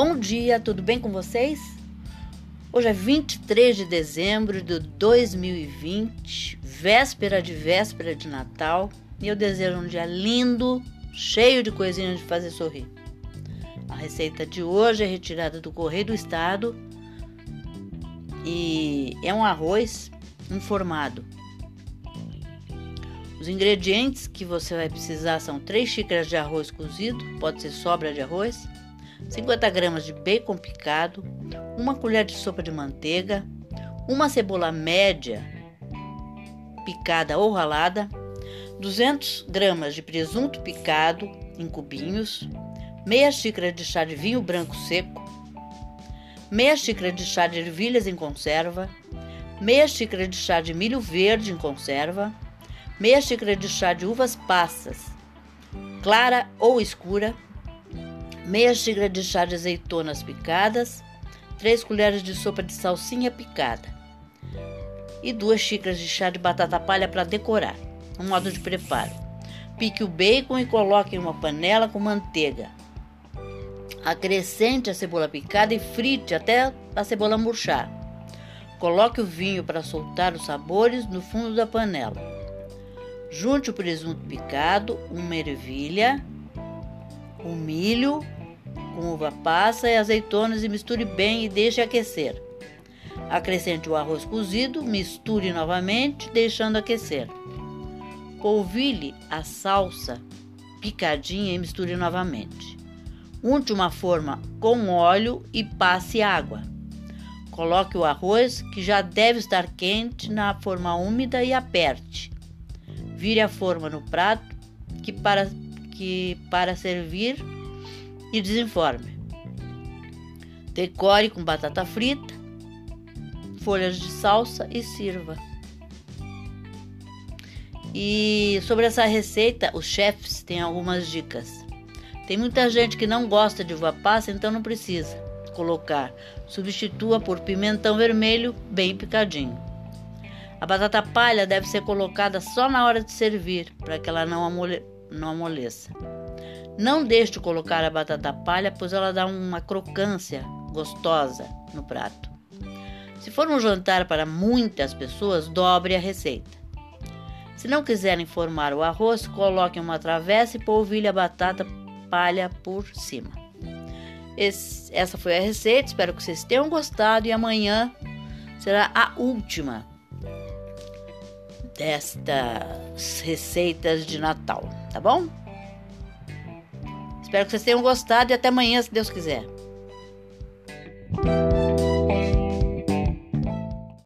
Bom dia, tudo bem com vocês? Hoje é 23 de dezembro de 2020, véspera de véspera de Natal, e eu desejo um dia lindo, cheio de coisinhas de fazer sorrir. A receita de hoje é retirada do Correio do Estado e é um arroz informado. Os ingredientes que você vai precisar são 3 xícaras de arroz cozido, pode ser sobra de arroz, 50 gramas de bacon picado, uma colher de sopa de manteiga, uma cebola média picada ou ralada, 200 gramas de presunto picado em cubinhos, meia xícara de chá de vinho branco seco, meia xícara de chá de ervilhas em conserva, meia xícara de chá de milho verde em conserva, meia xícara de chá de uvas passas, clara ou escura, meia xícara de chá de azeitonas picadas, 3 colheres de sopa de salsinha picada e 2 xícaras de chá de batata palha para decorar. Um modo de preparo: pique o bacon e coloque em uma panela com manteiga. Acrescente a cebola picada e frite até a cebola murchar. Coloque o vinho para soltar os sabores no fundo da panela. Junte o presunto picado, uma ervilha, o milho com uva passa e azeitonas e misture bem e deixe aquecer. Acrescente o arroz cozido, misture novamente, deixando aquecer. Polvilhe a salsa picadinha e misture novamente. Unte uma forma com óleo e passe água. Coloque o arroz, que já deve estar quente, na forma úmida e aperte. Vire a forma no prato que para, que para servir e desenforme. Decore com batata frita, folhas de salsa e sirva. E sobre essa receita, os chefs têm algumas dicas. Tem muita gente que não gosta de uva passa, então não precisa colocar. Substitua por pimentão vermelho bem picadinho. A batata palha deve ser colocada só na hora de servir, para que ela não, amole não amoleça. Não deixe de colocar a batata palha, pois ela dá uma crocância gostosa no prato. Se for um jantar para muitas pessoas, dobre a receita. Se não quiserem formar o arroz, coloquem uma travessa e polvilhe a batata palha por cima. Esse, essa foi a receita, espero que vocês tenham gostado e amanhã será a última destas receitas de Natal, tá bom? Espero que vocês tenham gostado e até amanhã, se Deus quiser.